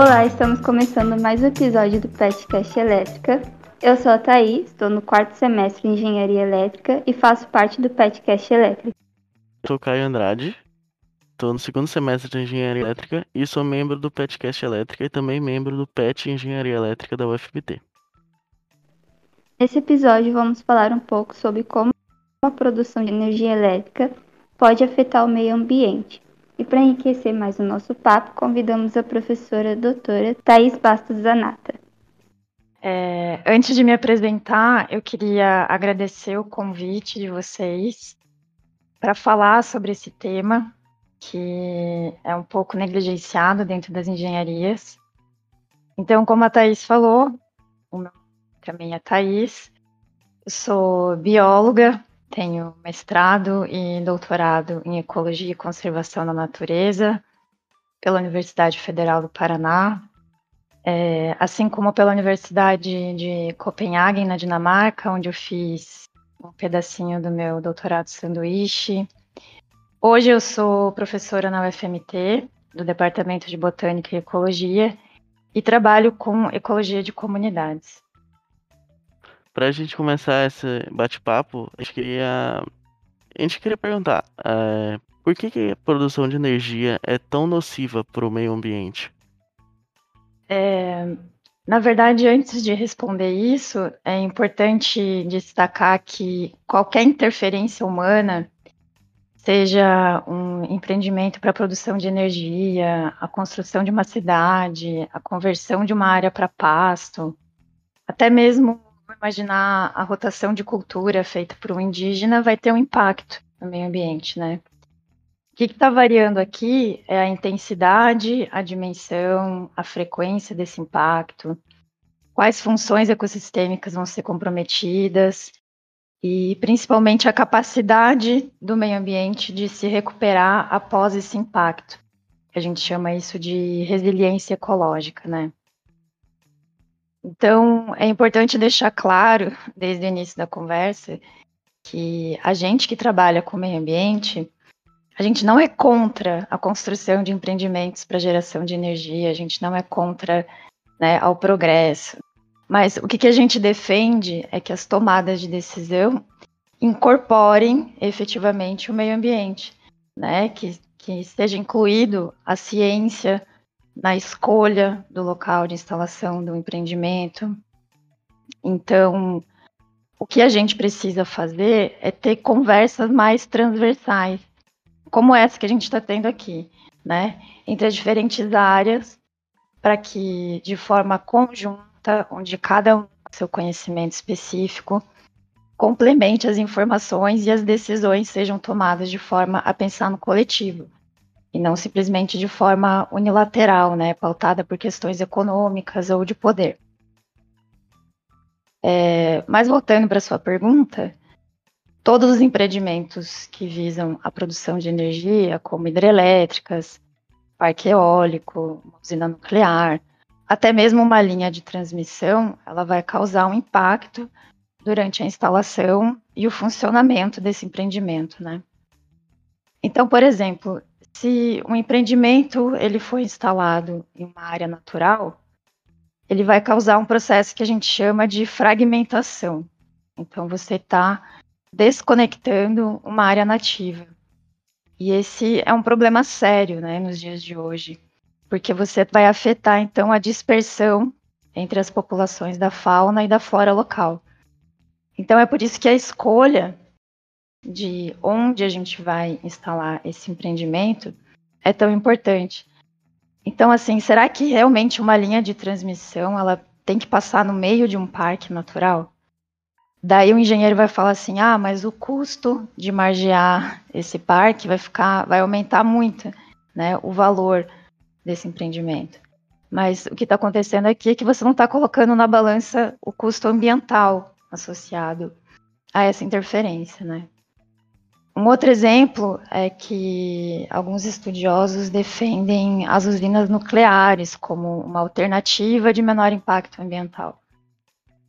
Olá, estamos começando mais um episódio do PetCast Elétrica. Eu sou a Thaís, estou no quarto semestre de Engenharia Elétrica e faço parte do PetCast Elétrica. Sou Caio Andrade, estou no segundo semestre de Engenharia Elétrica e sou membro do PetCast Elétrica e também membro do PET Engenharia Elétrica da UFBT. Nesse episódio vamos falar um pouco sobre como a produção de energia elétrica pode afetar o meio ambiente. E para enriquecer mais o nosso papo, convidamos a professora doutora Thais Bastos Zanata. É, antes de me apresentar, eu queria agradecer o convite de vocês para falar sobre esse tema, que é um pouco negligenciado dentro das engenharias. Então, como a Thais falou, o meu também é Thais, eu sou bióloga, tenho mestrado e doutorado em Ecologia e Conservação da Natureza pela Universidade Federal do Paraná, é, assim como pela Universidade de Copenhague, na Dinamarca, onde eu fiz um pedacinho do meu doutorado sanduíche. Hoje eu sou professora na UFMT, do Departamento de Botânica e Ecologia, e trabalho com ecologia de comunidades. Para a gente começar esse bate-papo, a gente queria, a gente queria perguntar é, por que, que a produção de energia é tão nociva para o meio ambiente? É, na verdade, antes de responder isso, é importante destacar que qualquer interferência humana, seja um empreendimento para a produção de energia, a construção de uma cidade, a conversão de uma área para pasto, até mesmo imaginar a rotação de cultura feita por um indígena vai ter um impacto no meio ambiente, né? O que está variando aqui é a intensidade, a dimensão, a frequência desse impacto, quais funções ecossistêmicas vão ser comprometidas e principalmente a capacidade do meio ambiente de se recuperar após esse impacto. A gente chama isso de resiliência ecológica, né? Então, é importante deixar claro, desde o início da conversa, que a gente que trabalha com o meio ambiente, a gente não é contra a construção de empreendimentos para geração de energia, a gente não é contra né, ao progresso. Mas o que, que a gente defende é que as tomadas de decisão incorporem efetivamente o meio ambiente, né? Que, que esteja incluído a ciência, na escolha do local de instalação do empreendimento. Então, o que a gente precisa fazer é ter conversas mais transversais, como essa que a gente está tendo aqui, né, entre as diferentes áreas, para que de forma conjunta, onde cada um com seu conhecimento específico, complemente as informações e as decisões sejam tomadas de forma a pensar no coletivo e não simplesmente de forma unilateral, né, pautada por questões econômicas ou de poder. É, mas voltando para sua pergunta, todos os empreendimentos que visam a produção de energia, como hidrelétricas, parque eólico, usina nuclear, até mesmo uma linha de transmissão, ela vai causar um impacto durante a instalação e o funcionamento desse empreendimento, né? Então, por exemplo, se um empreendimento ele foi instalado em uma área natural, ele vai causar um processo que a gente chama de fragmentação. Então você está desconectando uma área nativa. E esse é um problema sério, né, nos dias de hoje, porque você vai afetar então a dispersão entre as populações da fauna e da flora local. Então é por isso que a escolha de onde a gente vai instalar esse empreendimento é tão importante. Então, assim, será que realmente uma linha de transmissão ela tem que passar no meio de um parque natural? Daí o engenheiro vai falar assim: ah, mas o custo de margear esse parque vai ficar, vai aumentar muito, né? O valor desse empreendimento. Mas o que está acontecendo aqui é que você não está colocando na balança o custo ambiental associado a essa interferência, né? Um outro exemplo é que alguns estudiosos defendem as usinas nucleares como uma alternativa de menor impacto ambiental.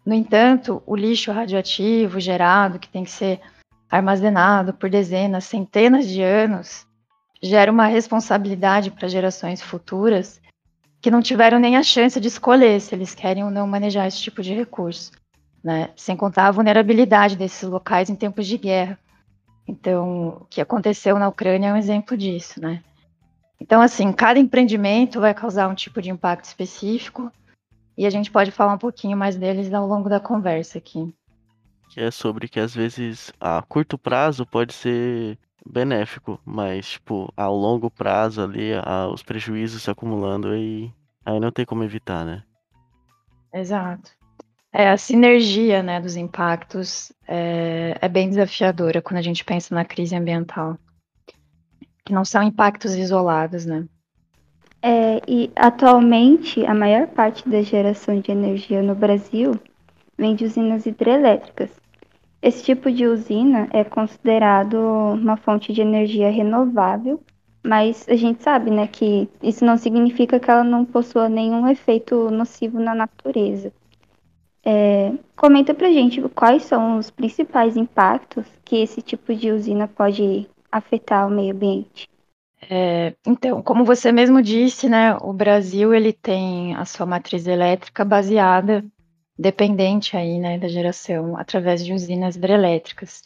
No entanto, o lixo radioativo gerado, que tem que ser armazenado por dezenas, centenas de anos, gera uma responsabilidade para gerações futuras que não tiveram nem a chance de escolher se eles querem ou não manejar esse tipo de recurso, né? Sem contar a vulnerabilidade desses locais em tempos de guerra. Então, o que aconteceu na Ucrânia é um exemplo disso, né? Então, assim, cada empreendimento vai causar um tipo de impacto específico e a gente pode falar um pouquinho mais deles ao longo da conversa aqui. Que é sobre que às vezes a curto prazo pode ser benéfico, mas tipo, ao longo prazo ali, a, os prejuízos se acumulando e aí não tem como evitar, né? Exato. É, a sinergia né, dos impactos é, é bem desafiadora quando a gente pensa na crise ambiental. Que não são impactos isolados, né? É, e atualmente a maior parte da geração de energia no Brasil vem de usinas hidrelétricas. Esse tipo de usina é considerado uma fonte de energia renovável, mas a gente sabe, né, que isso não significa que ela não possua nenhum efeito nocivo na natureza. É, comenta pra gente quais são os principais impactos que esse tipo de usina pode afetar o meio ambiente. É, então, como você mesmo disse, né, o Brasil ele tem a sua matriz elétrica baseada dependente aí, né, da geração através de usinas hidrelétricas,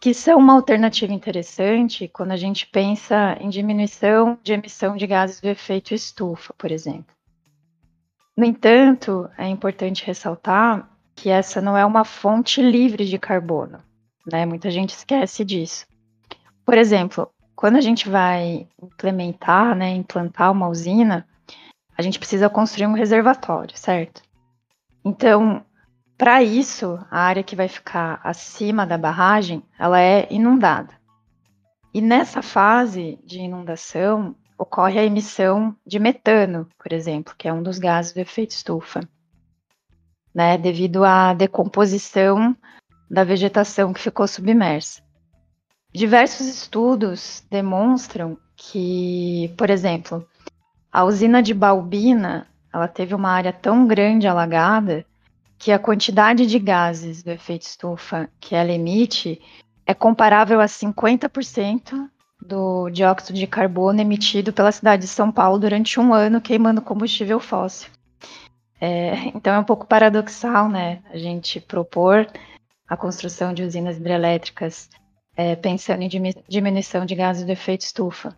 que são uma alternativa interessante quando a gente pensa em diminuição de emissão de gases do efeito estufa, por exemplo. No entanto, é importante ressaltar que essa não é uma fonte livre de carbono, né? Muita gente esquece disso. Por exemplo, quando a gente vai implementar, né, implantar uma usina, a gente precisa construir um reservatório, certo? Então, para isso, a área que vai ficar acima da barragem, ela é inundada. E nessa fase de inundação, ocorre a emissão de metano, por exemplo, que é um dos gases do efeito estufa, né, devido à decomposição da vegetação que ficou submersa. Diversos estudos demonstram que, por exemplo, a usina de Balbina ela teve uma área tão grande alagada que a quantidade de gases do efeito estufa que ela emite é comparável a 50% do dióxido de carbono emitido pela cidade de São Paulo durante um ano queimando combustível fóssil. É, então é um pouco paradoxal, né, a gente propor a construção de usinas hidrelétricas é, pensando em diminuição de gases do efeito estufa.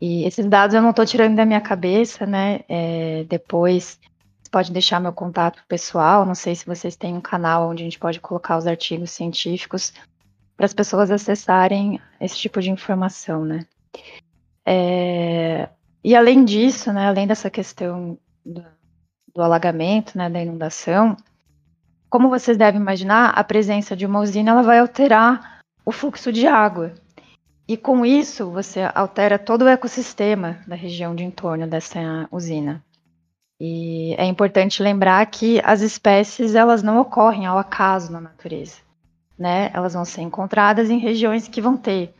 E esses dados eu não estou tirando da minha cabeça, né? É, depois pode deixar meu contato pessoal. Não sei se vocês têm um canal onde a gente pode colocar os artigos científicos para as pessoas acessarem esse tipo de informação, né? É, e além disso, né, além dessa questão do, do alagamento, né, da inundação, como vocês devem imaginar, a presença de uma usina ela vai alterar o fluxo de água. E com isso, você altera todo o ecossistema da região de entorno dessa usina. E é importante lembrar que as espécies elas não ocorrem ao acaso na natureza, né? Elas vão ser encontradas em regiões que vão ter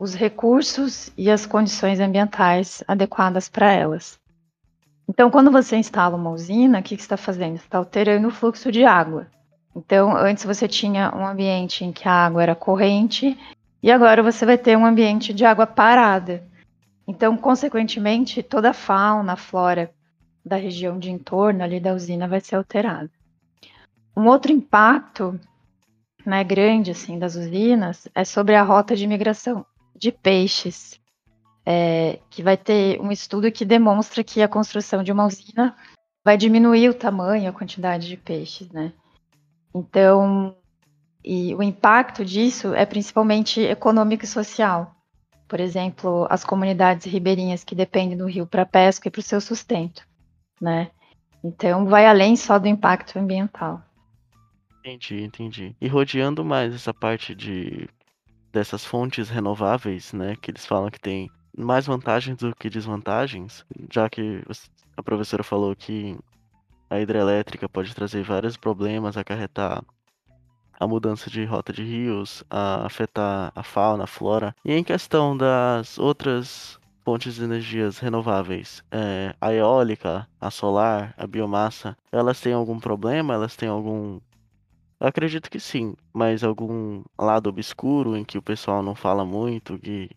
os recursos e as condições ambientais adequadas para elas. Então, quando você instala uma usina, o que, que você está fazendo? Você está alterando o fluxo de água. Então, antes você tinha um ambiente em que a água era corrente e agora você vai ter um ambiente de água parada. Então, consequentemente, toda a fauna, a flora da região de entorno ali da usina vai ser alterada. Um outro impacto né, grande assim das usinas é sobre a rota de migração de peixes, é, que vai ter um estudo que demonstra que a construção de uma usina vai diminuir o tamanho, a quantidade de peixes, né? Então, e o impacto disso é principalmente econômico e social. Por exemplo, as comunidades ribeirinhas que dependem do rio para pesca e para o seu sustento, né? Então, vai além só do impacto ambiental. Entendi, entendi. E rodeando mais essa parte de dessas fontes renováveis, né, que eles falam que tem mais vantagens do que desvantagens, já que a professora falou que a hidrelétrica pode trazer vários problemas, acarretar a mudança de rota de rios, a afetar a fauna, a flora. E em questão das outras fontes de energias renováveis, é, a eólica, a solar, a biomassa, elas têm algum problema? Elas têm algum. Eu acredito que sim, mas algum lado obscuro em que o pessoal não fala muito, que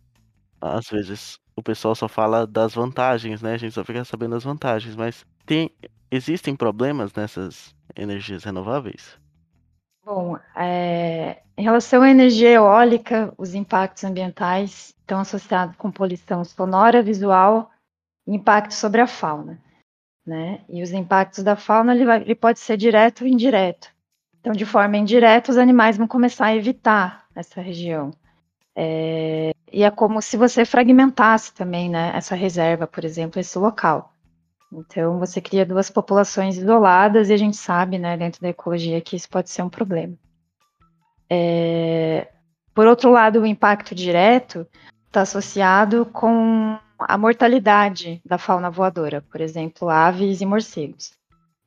às vezes o pessoal só fala das vantagens, né? A gente só fica sabendo das vantagens, mas tem existem problemas nessas energias renováveis? Bom, é, em relação à energia eólica, os impactos ambientais estão associados com poluição sonora, visual e impacto sobre a fauna. Né? E os impactos da fauna ele, vai, ele pode ser direto ou indireto. Então, de forma indireta, os animais vão começar a evitar essa região. É, e é como se você fragmentasse também né, essa reserva, por exemplo, esse local. Então, você cria duas populações isoladas e a gente sabe, né, dentro da ecologia, que isso pode ser um problema. É, por outro lado, o impacto direto está associado com a mortalidade da fauna voadora, por exemplo, aves e morcegos.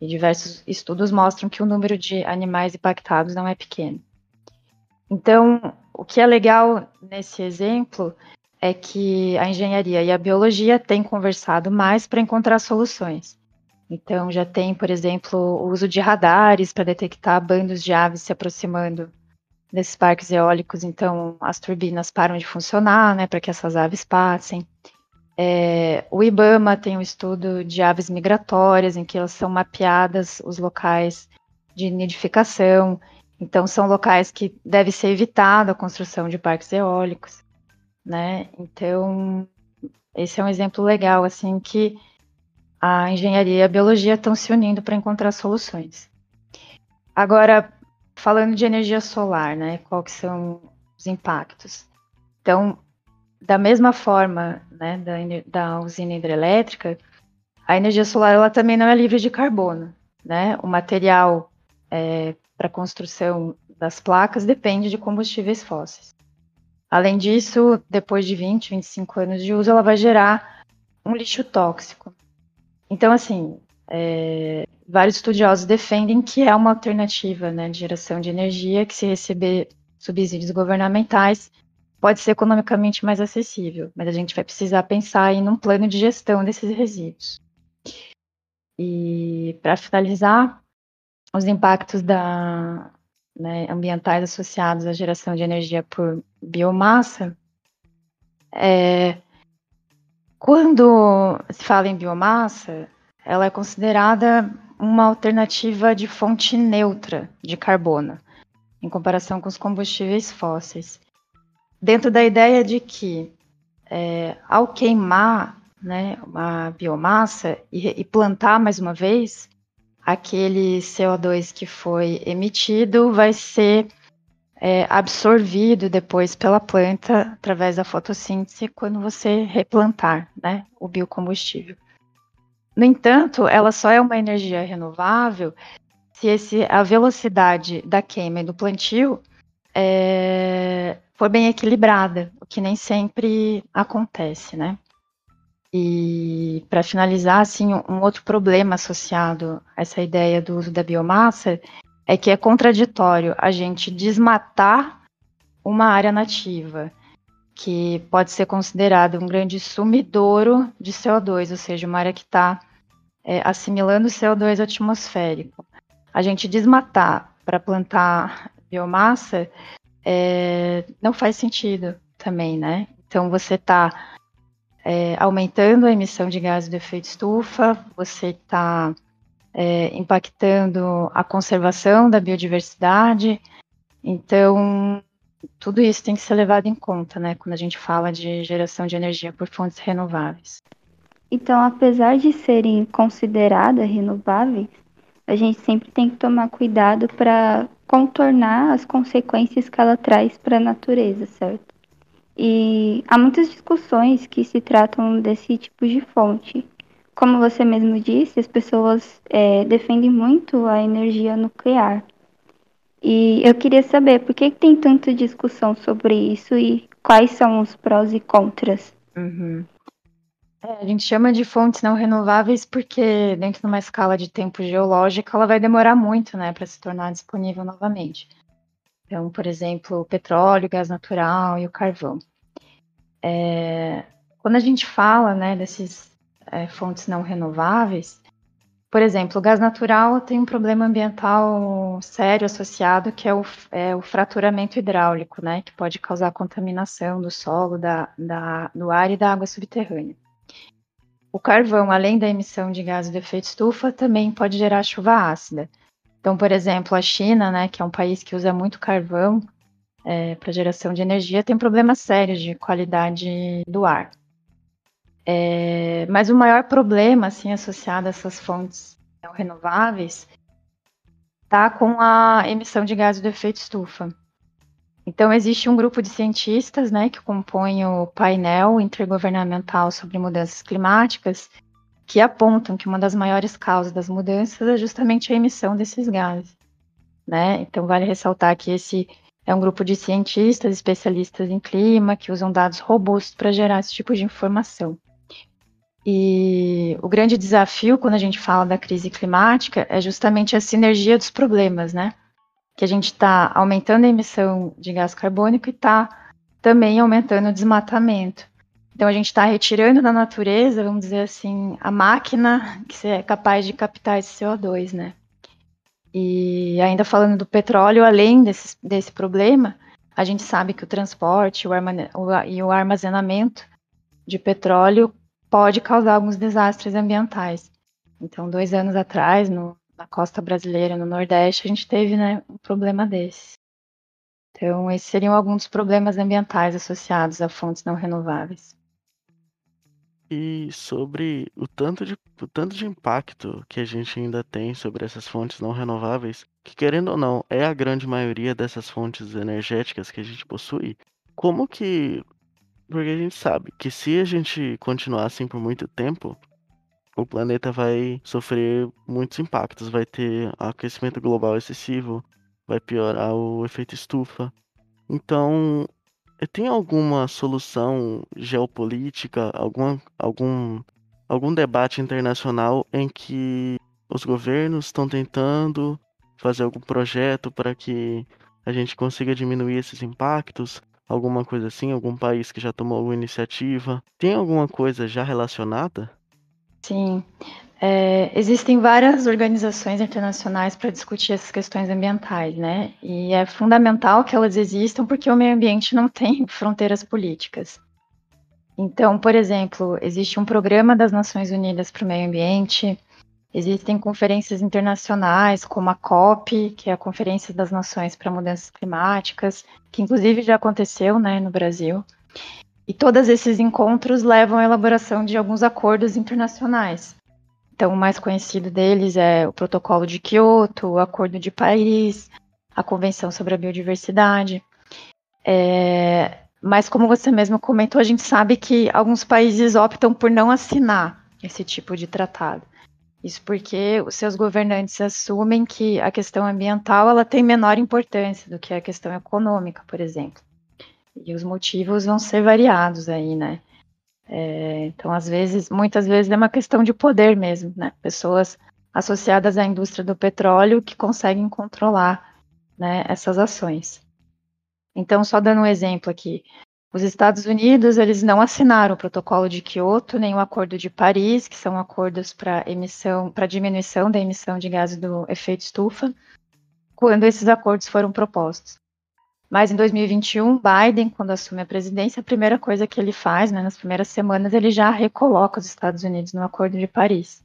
E diversos estudos mostram que o número de animais impactados não é pequeno. Então, o que é legal nesse exemplo é que a engenharia e a biologia têm conversado mais para encontrar soluções. Então, já tem, por exemplo, o uso de radares para detectar bandos de aves se aproximando desses parques eólicos. Então, as turbinas param de funcionar, né, para que essas aves passem. É, o IBAMA tem um estudo de aves migratórias, em que elas são mapeadas os locais de nidificação. Então, são locais que deve ser evitado a construção de parques eólicos né? Então, esse é um exemplo legal, assim, que a engenharia e a biologia estão se unindo para encontrar soluções. Agora, falando de energia solar, né? Quais são os impactos? Então, da mesma forma, né, da, da usina hidrelétrica, a energia solar ela também não é livre de carbono, né? O material é, para construção das placas depende de combustíveis fósseis. Além disso, depois de 20, 25 anos de uso, ela vai gerar um lixo tóxico. Então, assim, é, vários estudiosos defendem que é uma alternativa né, de geração de energia que, se receber subsídios governamentais, pode ser economicamente mais acessível, mas a gente vai precisar pensar em um plano de gestão desses resíduos. E, para finalizar, os impactos da, né, ambientais associados à geração de energia por biomassa, é, quando se fala em biomassa, ela é considerada uma alternativa de fonte neutra de carbono, em comparação com os combustíveis fósseis. Dentro da ideia de que, é, ao queimar né, uma biomassa e, e plantar mais uma vez, aquele CO2 que foi emitido vai ser é, absorvido depois pela planta através da fotossíntese quando você replantar né, o biocombustível. No entanto, ela só é uma energia renovável se esse, a velocidade da queima e do plantio é, for bem equilibrada, o que nem sempre acontece, né? E para finalizar, assim, um outro problema associado a essa ideia do uso da biomassa é que é contraditório a gente desmatar uma área nativa, que pode ser considerada um grande sumidouro de CO2, ou seja, uma área que está é, assimilando CO2 atmosférico. A gente desmatar para plantar biomassa é, não faz sentido também, né? Então você está é, aumentando a emissão de gases do efeito estufa, você está é, impactando a conservação da biodiversidade. Então, tudo isso tem que ser levado em conta, né, quando a gente fala de geração de energia por fontes renováveis. Então, apesar de serem consideradas renováveis, a gente sempre tem que tomar cuidado para contornar as consequências que ela traz para a natureza, certo? E há muitas discussões que se tratam desse tipo de fonte. Como você mesmo disse, as pessoas é, defendem muito a energia nuclear. E eu queria saber por que tem tanta discussão sobre isso e quais são os prós e contras. Uhum. É, a gente chama de fontes não renováveis porque, dentro de uma escala de tempo geológica, ela vai demorar muito né, para se tornar disponível novamente. Então, por exemplo, o petróleo, o gás natural e o carvão. É, quando a gente fala né, desses é, fontes não renováveis, Por exemplo, o gás natural tem um problema ambiental sério associado, que é o, é o fraturamento hidráulico, né, que pode causar contaminação do solo, da, da, do ar e da água subterrânea. O carvão, além da emissão de gases de efeito estufa, também pode gerar chuva ácida. Então, por exemplo, a China, né, que é um país que usa muito carvão é, para geração de energia, tem problemas sérios de qualidade do ar. É, mas o maior problema, assim, associado a essas fontes renováveis, está com a emissão de gases do efeito estufa. Então, existe um grupo de cientistas, né, que compõe o painel intergovernamental sobre mudanças climáticas, que apontam que uma das maiores causas das mudanças é justamente a emissão desses gases, né? Então, vale ressaltar que esse é um grupo de cientistas especialistas em clima que usam dados robustos para gerar esse tipo de informação. E o grande desafio quando a gente fala da crise climática é justamente a sinergia dos problemas, né? Que a gente está aumentando a emissão de gás carbônico e está também aumentando o desmatamento. Então a gente está retirando da natureza, vamos dizer assim, a máquina que é capaz de captar esse CO2, né? E ainda falando do petróleo, além desse, desse problema, a gente sabe que o transporte o o, e o armazenamento de petróleo pode causar alguns desastres ambientais. Então, dois anos atrás, no, na costa brasileira, no Nordeste, a gente teve né, um problema desse. Então, esses seriam alguns dos problemas ambientais associados a fontes não renováveis. E sobre o tanto, de, o tanto de impacto que a gente ainda tem sobre essas fontes não renováveis, que querendo ou não, é a grande maioria dessas fontes energéticas que a gente possui, como que porque a gente sabe que se a gente continuar assim por muito tempo, o planeta vai sofrer muitos impactos. Vai ter aquecimento global excessivo, vai piorar o efeito estufa. Então, eh, tem alguma solução geopolítica, alguma, algum, algum debate internacional em que os governos estão tentando fazer algum projeto para que a gente consiga diminuir esses impactos? alguma coisa assim? Algum país que já tomou alguma iniciativa? Tem alguma coisa já relacionada? Sim. É, existem várias organizações internacionais para discutir essas questões ambientais, né? E é fundamental que elas existam porque o meio ambiente não tem fronteiras políticas. Então, por exemplo, existe um programa das Nações Unidas para o Meio Ambiente, Existem conferências internacionais, como a COP, que é a Conferência das Nações para Mudanças Climáticas, que inclusive já aconteceu né, no Brasil. E todos esses encontros levam à elaboração de alguns acordos internacionais. Então, o mais conhecido deles é o Protocolo de Quioto, o Acordo de Paris, a Convenção sobre a Biodiversidade. É, mas, como você mesmo comentou, a gente sabe que alguns países optam por não assinar esse tipo de tratado. Isso porque os seus governantes assumem que a questão ambiental ela tem menor importância do que a questão econômica, por exemplo. E os motivos vão ser variados aí, né? É, então, às vezes, muitas vezes é uma questão de poder mesmo, né? Pessoas associadas à indústria do petróleo que conseguem controlar né, essas ações. Então, só dando um exemplo aqui, os Estados Unidos, eles não assinaram o protocolo de Kyoto, nem o Acordo de Paris, que são acordos para emissão, para diminuição da emissão de gases do efeito estufa, quando esses acordos foram propostos. Mas em 2021, Biden, quando assume a presidência, a primeira coisa que ele faz, né, nas primeiras semanas, ele já recoloca os Estados Unidos no Acordo de Paris.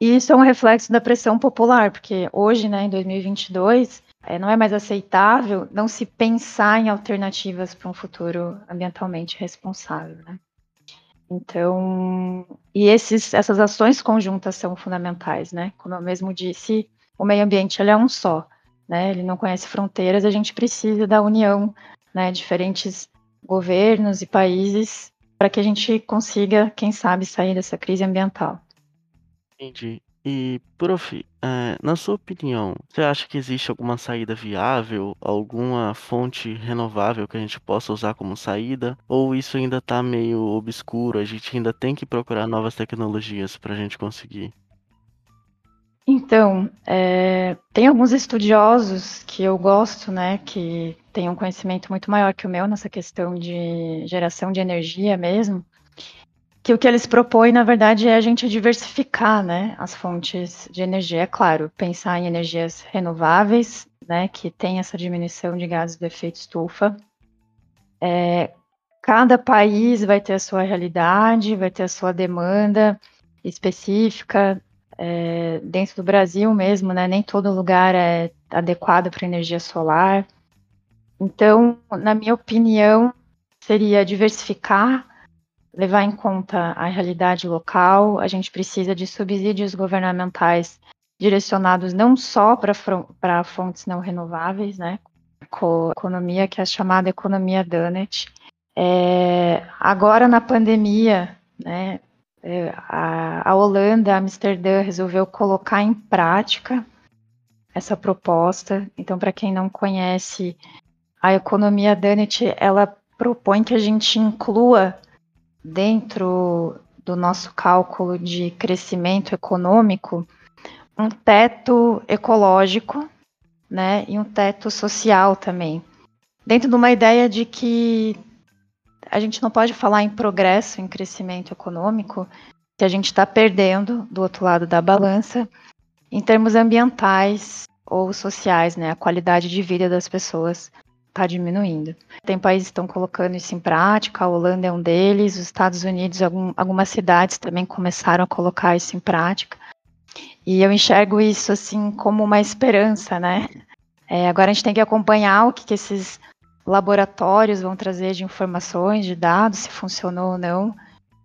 E isso é um reflexo da pressão popular, porque hoje, né, em 2022, é, não é mais aceitável não se pensar em alternativas para um futuro ambientalmente responsável. Né? Então, e esses, essas ações conjuntas são fundamentais, né? Como eu mesmo disse, o meio ambiente ele é um só, né? Ele não conhece fronteiras, a gente precisa da união, né? Diferentes governos e países para que a gente consiga, quem sabe, sair dessa crise ambiental. Entendi. E, prof, eh, na sua opinião, você acha que existe alguma saída viável, alguma fonte renovável que a gente possa usar como saída? Ou isso ainda está meio obscuro, a gente ainda tem que procurar novas tecnologias para a gente conseguir? Então, é, tem alguns estudiosos que eu gosto, né, que têm um conhecimento muito maior que o meu nessa questão de geração de energia mesmo, que o que eles propõem, na verdade, é a gente diversificar né, as fontes de energia. É claro, pensar em energias renováveis, né, que tem essa diminuição de gases do efeito estufa. É, cada país vai ter a sua realidade, vai ter a sua demanda específica. É, dentro do Brasil mesmo, né, nem todo lugar é adequado para energia solar. Então, na minha opinião, seria diversificar levar em conta a realidade local, a gente precisa de subsídios governamentais direcionados não só para fontes não renováveis, né, com economia que é chamada economia Dunnett. É, agora na pandemia, né, a, a Holanda, Amsterdã resolveu colocar em prática essa proposta. Então, para quem não conhece, a economia Dunnett, ela propõe que a gente inclua dentro do nosso cálculo de crescimento econômico um teto ecológico, né, e um teto social também. Dentro de uma ideia de que a gente não pode falar em progresso, em crescimento econômico, se a gente está perdendo do outro lado da balança em termos ambientais ou sociais, né, a qualidade de vida das pessoas está diminuindo. Tem países que estão colocando isso em prática, a Holanda é um deles, os Estados Unidos, algum, algumas cidades também começaram a colocar isso em prática. E eu enxergo isso assim como uma esperança, né? É, agora a gente tem que acompanhar o que, que esses laboratórios vão trazer de informações, de dados, se funcionou ou não.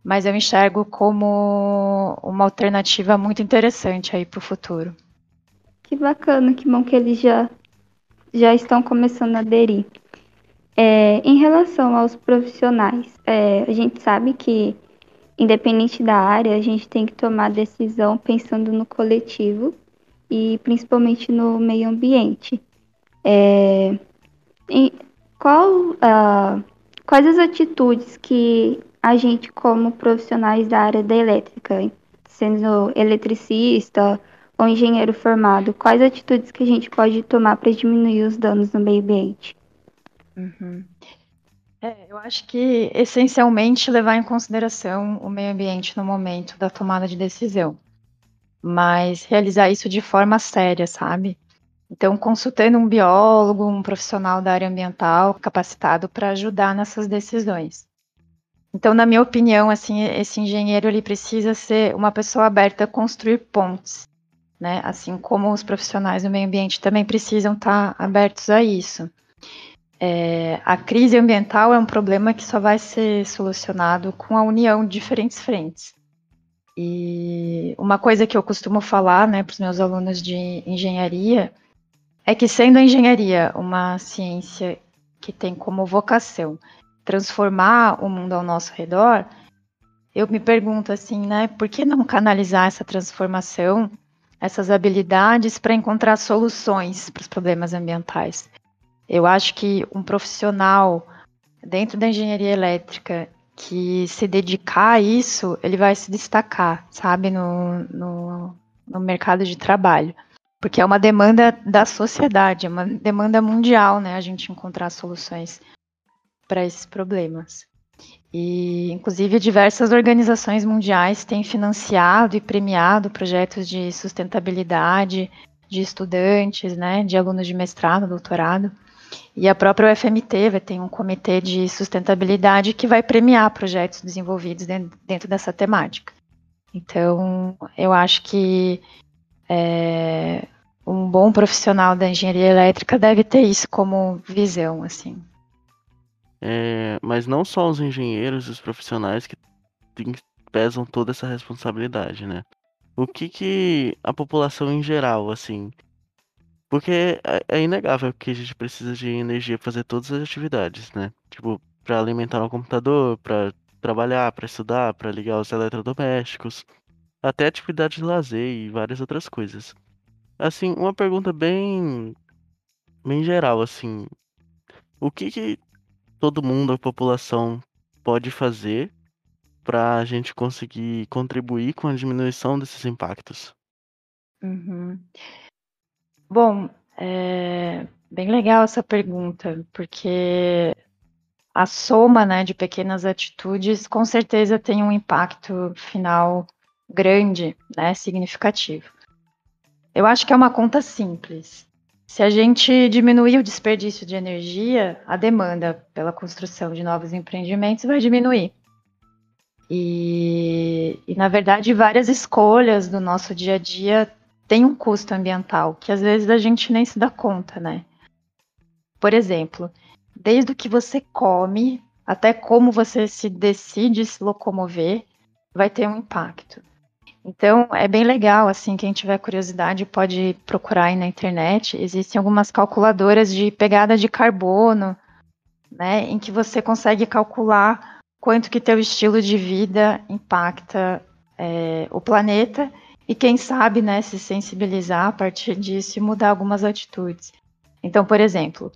Mas eu enxergo como uma alternativa muito interessante aí para o futuro. Que bacana, que bom que eles já já estão começando a aderir. É, em relação aos profissionais, é, a gente sabe que, independente da área, a gente tem que tomar decisão pensando no coletivo e principalmente no meio ambiente. É, em, qual, uh, quais as atitudes que a gente, como profissionais da área da elétrica, sendo eletricista, ou engenheiro formado, quais atitudes que a gente pode tomar para diminuir os danos no meio ambiente? Uhum. É, eu acho que essencialmente levar em consideração o meio ambiente no momento da tomada de decisão, mas realizar isso de forma séria, sabe? Então, consultando um biólogo, um profissional da área ambiental capacitado para ajudar nessas decisões. Então, na minha opinião, assim, esse engenheiro ele precisa ser uma pessoa aberta a construir pontes né? Assim como os profissionais do meio ambiente também precisam estar abertos a isso. É, a crise ambiental é um problema que só vai ser solucionado com a união de diferentes frentes. E uma coisa que eu costumo falar né, para os meus alunos de engenharia é que, sendo a engenharia uma ciência que tem como vocação transformar o mundo ao nosso redor, eu me pergunto assim, né, por que não canalizar essa transformação essas habilidades para encontrar soluções para os problemas ambientais. Eu acho que um profissional dentro da engenharia elétrica que se dedicar a isso, ele vai se destacar, sabe, no, no, no mercado de trabalho. Porque é uma demanda da sociedade, é uma demanda mundial, né, a gente encontrar soluções para esses problemas. E, inclusive, diversas organizações mundiais têm financiado e premiado projetos de sustentabilidade de estudantes, né, de alunos de mestrado, doutorado. E a própria UFMT vai ter um comitê de sustentabilidade que vai premiar projetos desenvolvidos dentro, dessa temática. Então, eu acho que é, um bom profissional da engenharia elétrica deve ter isso como visão, assim. É, mas não só os engenheiros os profissionais que pesam toda essa responsabilidade, né? O que que a população em geral, assim... Porque é, é inegável que a gente precisa de energia para fazer todas as atividades, né? Tipo, para alimentar o computador, para trabalhar, para estudar, para ligar os eletrodomésticos, até atividade de lazer e várias outras coisas. Assim, uma pergunta bem bem geral, assim, o que que todo mundo, a população, pode fazer para a gente conseguir contribuir com a diminuição desses impactos? Uhum. Bom, é bem legal essa pergunta, porque a soma né, de pequenas atitudes com certeza tem um impacto final grande, né, significativo. Eu acho que é uma conta simples. Se a gente diminuir o desperdício de energia, a demanda pela construção de novos empreendimentos vai diminuir. E, e, na verdade, várias escolhas do nosso dia a dia têm um custo ambiental, que às vezes a gente nem se dá conta, né? Por exemplo, desde o que você come até como você se decide se locomover, vai ter um impacto. Então, é bem legal, assim, quem tiver curiosidade pode procurar aí na internet. Existem algumas calculadoras de pegada de carbono, né, em que você consegue calcular quanto que teu estilo de vida impacta é, o planeta e quem sabe, né, se sensibilizar a partir disso e mudar algumas atitudes. Então, por exemplo,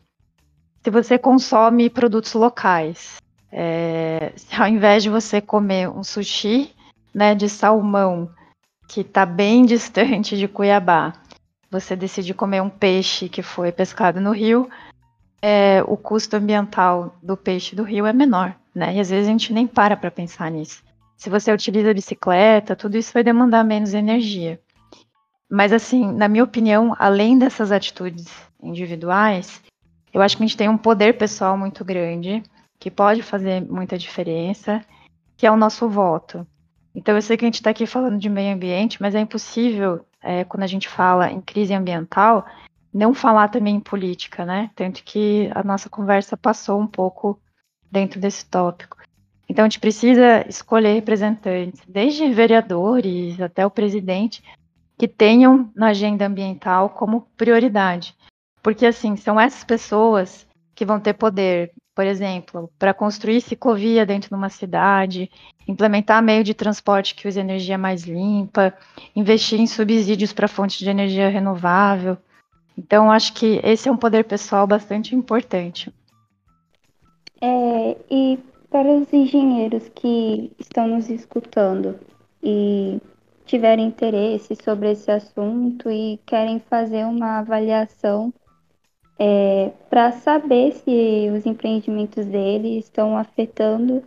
se você consome produtos locais, é, ao invés de você comer um sushi, né, de salmão que está bem distante de Cuiabá, você decide comer um peixe que foi pescado no rio, é, o custo ambiental do peixe do rio é menor né? E às vezes a gente nem para para pensar nisso. Se você utiliza bicicleta, tudo isso vai demandar menos energia. Mas assim, na minha opinião, além dessas atitudes individuais, eu acho que a gente tem um poder pessoal muito grande que pode fazer muita diferença, que é o nosso voto. Então eu sei que a gente está aqui falando de meio ambiente, mas é impossível, é, quando a gente fala em crise ambiental, não falar também em política, né? Tanto que a nossa conversa passou um pouco dentro desse tópico. Então, a gente precisa escolher representantes, desde vereadores até o presidente, que tenham na agenda ambiental como prioridade. Porque, assim, são essas pessoas que vão ter poder, por exemplo, para construir ciclovia dentro de uma cidade, implementar meio de transporte que use energia mais limpa, investir em subsídios para fontes de energia renovável. Então, acho que esse é um poder pessoal bastante importante. É, e para os engenheiros que estão nos escutando e tiverem interesse sobre esse assunto e querem fazer uma avaliação é, para saber se os empreendimentos deles estão afetando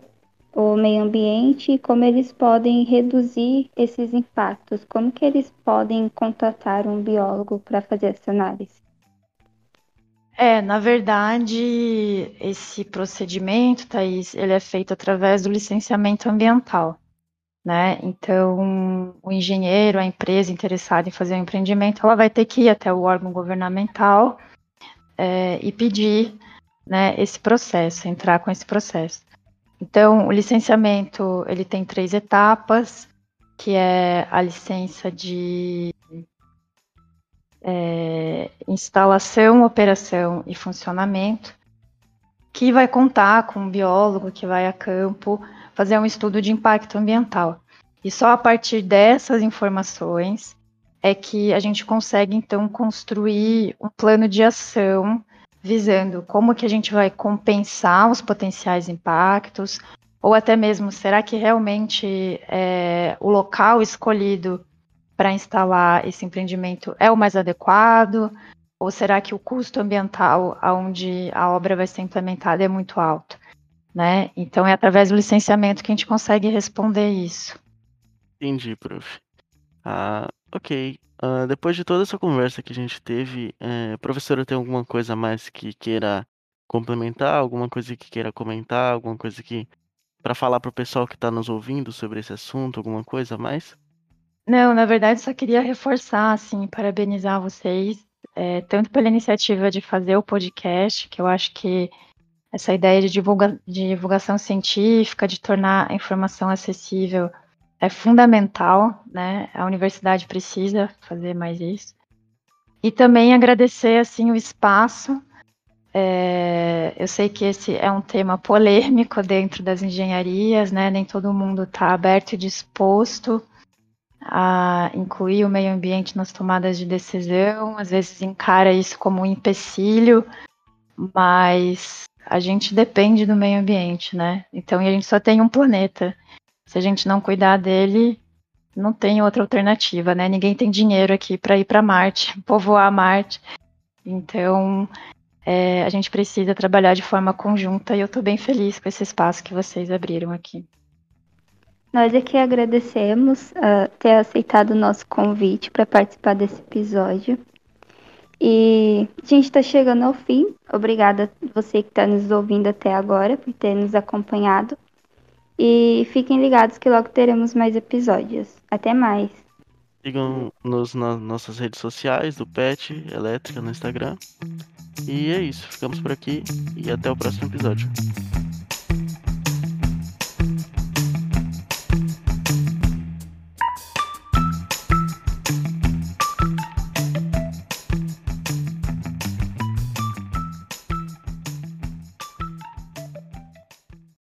o meio ambiente e como eles podem reduzir esses impactos, como que eles podem contatar um biólogo para fazer essa análise? É, na verdade, esse procedimento, Thaís, ele é feito através do licenciamento ambiental, né? Então, o engenheiro, a empresa interessada em fazer um empreendimento, ela vai ter que ir até o órgão governamental é, e pedir né, esse processo, entrar com esse processo. Então, o licenciamento, ele tem três etapas, que é a licença de é, instalação, operação e funcionamento, que vai contar com um biólogo que vai a campo fazer um estudo de impacto ambiental. E só a partir dessas informações é que a gente consegue então construir um plano de ação visando como que a gente vai compensar os potenciais impactos, ou até mesmo será que realmente é, o local escolhido para instalar esse empreendimento é o mais adequado? Ou será que o custo ambiental onde a obra vai ser implementada é muito alto? Né? Então é através do licenciamento que a gente consegue responder isso. Entendi, prof. Ah, ok. Uh, depois de toda essa conversa que a gente teve, é, professora tem alguma coisa mais que queira complementar, alguma coisa que queira comentar, alguma coisa que para falar para o pessoal que está nos ouvindo sobre esse assunto, alguma coisa a mais? Não, na verdade, só queria reforçar, assim, parabenizar vocês, é, tanto pela iniciativa de fazer o podcast, que eu acho que essa ideia de, divulga de divulgação científica, de tornar a informação acessível, é fundamental, né? A universidade precisa fazer mais isso. E também agradecer, assim, o espaço. É, eu sei que esse é um tema polêmico dentro das engenharias, né? Nem todo mundo está aberto e disposto a incluir o meio ambiente nas tomadas de decisão, às vezes encara isso como um empecilho, mas a gente depende do meio ambiente, né? Então, a gente só tem um planeta. Se a gente não cuidar dele, não tem outra alternativa, né? Ninguém tem dinheiro aqui para ir para Marte, povoar Marte. Então, é, a gente precisa trabalhar de forma conjunta e eu estou bem feliz com esse espaço que vocês abriram aqui. Nós aqui agradecemos uh, ter aceitado o nosso convite para participar desse episódio. E a gente está chegando ao fim. Obrigada você que está nos ouvindo até agora por ter nos acompanhado. E fiquem ligados que logo teremos mais episódios. Até mais. Sigam-nos nas nossas redes sociais, do PET Elétrica no Instagram. E é isso, ficamos por aqui e até o próximo episódio.